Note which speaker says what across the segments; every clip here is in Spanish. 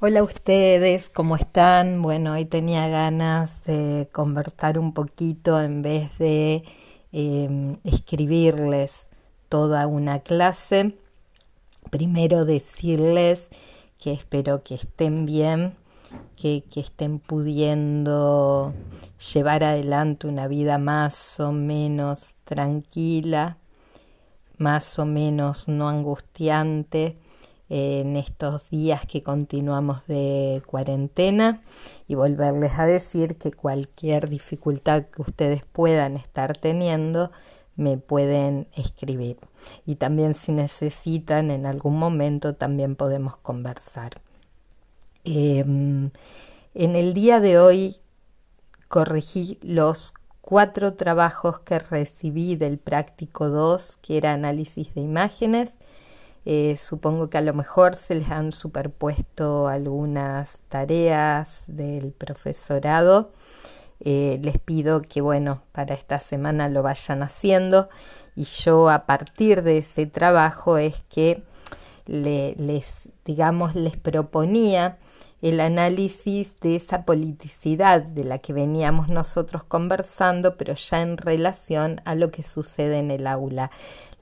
Speaker 1: Hola ustedes, ¿cómo están? Bueno, hoy tenía ganas de conversar un poquito en vez de em, escribirles toda una clase. Primero decirles que espero que estén bien, que, que estén pudiendo llevar adelante una vida más o menos tranquila, más o menos no angustiante en estos días que continuamos de cuarentena y volverles a decir que cualquier dificultad que ustedes puedan estar teniendo me pueden escribir y también si necesitan en algún momento también podemos conversar. Em, en el día de hoy corregí los cuatro trabajos que recibí del práctico 2 que era análisis de imágenes eh, supongo que a lo mejor se les han superpuesto algunas tareas del profesorado. Eh, les pido que, bueno, para esta semana lo vayan haciendo y yo a partir de ese trabajo es que les, digamos, les proponía el análisis de esa politicidad de la que veníamos nosotros conversando, pero ya en relación a lo que sucede en el aula.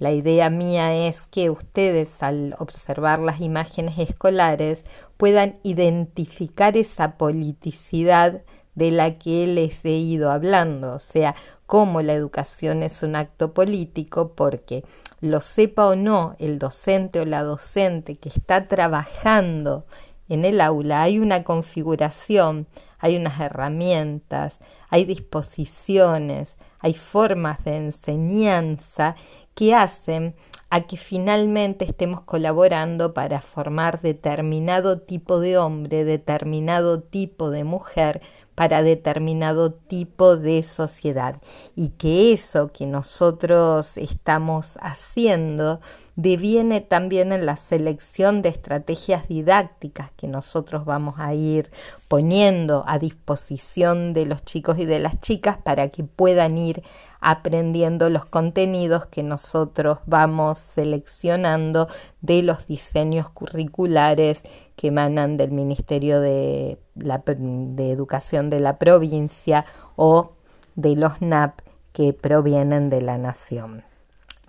Speaker 1: La idea mía es que ustedes al observar las imágenes escolares puedan identificar esa politicidad de la que les he ido hablando, o sea, cómo la educación es un acto político, porque lo sepa o no el docente o la docente que está trabajando en el aula, hay una configuración, hay unas herramientas, hay disposiciones, hay formas de enseñanza que hacen a que finalmente estemos colaborando para formar determinado tipo de hombre, determinado tipo de mujer, para determinado tipo de sociedad. Y que eso que nosotros estamos haciendo deviene también en la selección de estrategias didácticas que nosotros vamos a ir poniendo a disposición de los chicos y de las chicas para que puedan ir aprendiendo los contenidos que nosotros vamos seleccionando de los diseños curriculares que emanan del Ministerio de, de Educación de la provincia o de los NAP que provienen de la nación.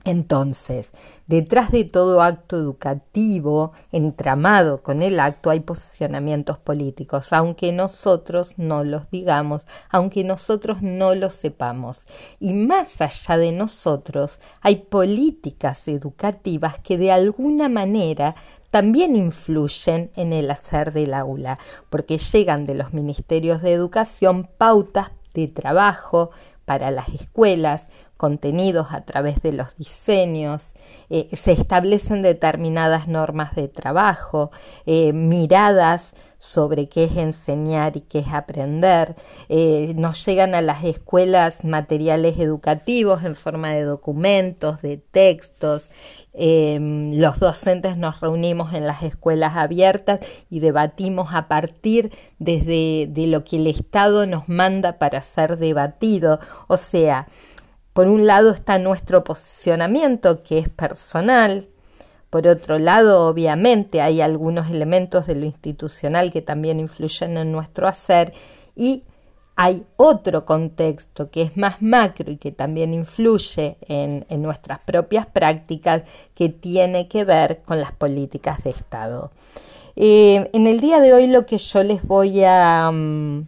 Speaker 1: Entonces, detrás de todo acto educativo, entramado con el acto, hay posicionamientos políticos, aunque nosotros no los digamos, aunque nosotros no los sepamos. Y más allá de nosotros, hay políticas educativas que de alguna manera también influyen en el hacer del aula, porque llegan de los ministerios de educación pautas de trabajo para las escuelas, contenidos a través de los diseños, eh, se establecen determinadas normas de trabajo, eh, miradas sobre qué es enseñar y qué es aprender. Eh, nos llegan a las escuelas materiales educativos en forma de documentos, de textos. Em, los docentes nos reunimos en las escuelas abiertas y debatimos a partir desde de lo que el Estado nos manda para ser debatido. O sea, por un lado está nuestro posicionamiento que es personal, por otro lado, obviamente, hay algunos elementos de lo institucional que también influyen en nuestro hacer y hay otro contexto que es más macro y que también influye en, nuestras propias prácticas que tiene que ver con las políticas de Estado. Eh, en el día de hoy lo que yo les voy a mm,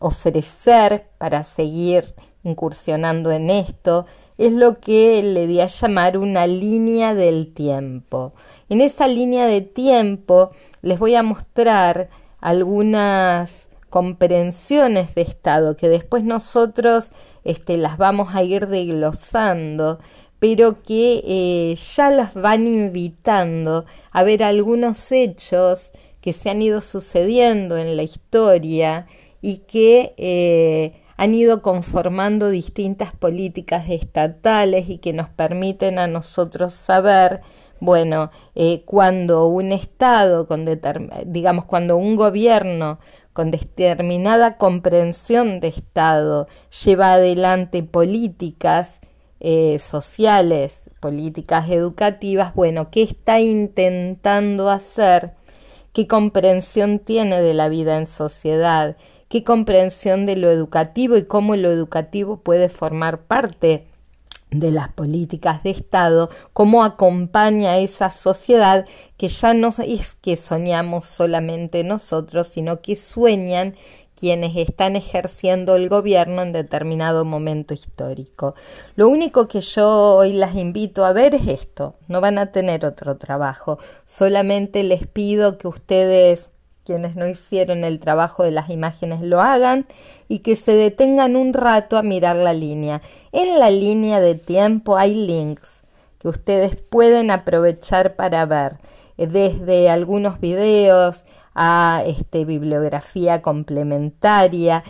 Speaker 1: ofrecer para seguir incursionando en esto es lo que le di a llamar una línea del tiempo. En esa línea de tiempo les voy a mostrar algunas comprensiones de estado que después nosotros este, las vamos a ir desglosando, pero que eh, ya las van invitando a ver algunos hechos que se han ido sucediendo en la historia y que eh, han ido conformando distintas políticas estatales y que nos permiten a nosotros saber, bueno, eh, cuando un Estado, con digamos, cuando un gobierno con determinada comprensión de Estado lleva adelante políticas eh, sociales, políticas educativas, bueno, ¿qué está intentando hacer? qué comprensión tiene de la vida en sociedad, qué comprensión de lo educativo y cómo lo educativo puede formar parte de las políticas de Estado, cómo acompaña a esa sociedad que ya no es que soñamos solamente nosotros, sino que sueñan quienes están ejerciendo el gobierno en determinado momento histórico. Lo único que yo hoy las invito a ver es esto, no van a tener otro trabajo, solamente les pido que ustedes quienes no hicieron el trabajo de las imágenes lo hagan y que se detengan un rato a mirar la línea. En la línea de tiempo hay links que ustedes pueden aprovechar para ver desde algunos videos a este, bibliografía complementaria.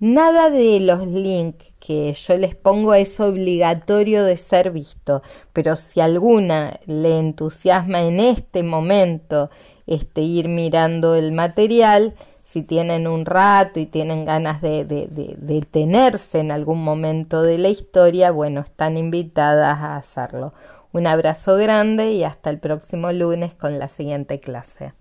Speaker 1: Nada de los links que yo les pongo es obligatorio de ser visto, pero si alguna le entusiasma en este momento este, ir mirando el material, si tienen un rato y tienen ganas de, de, de detenerse en algún momento de la historia, bueno, están invitadas a hacerlo. Un abrazo grande y hasta el próximo lunes con la siguiente clase.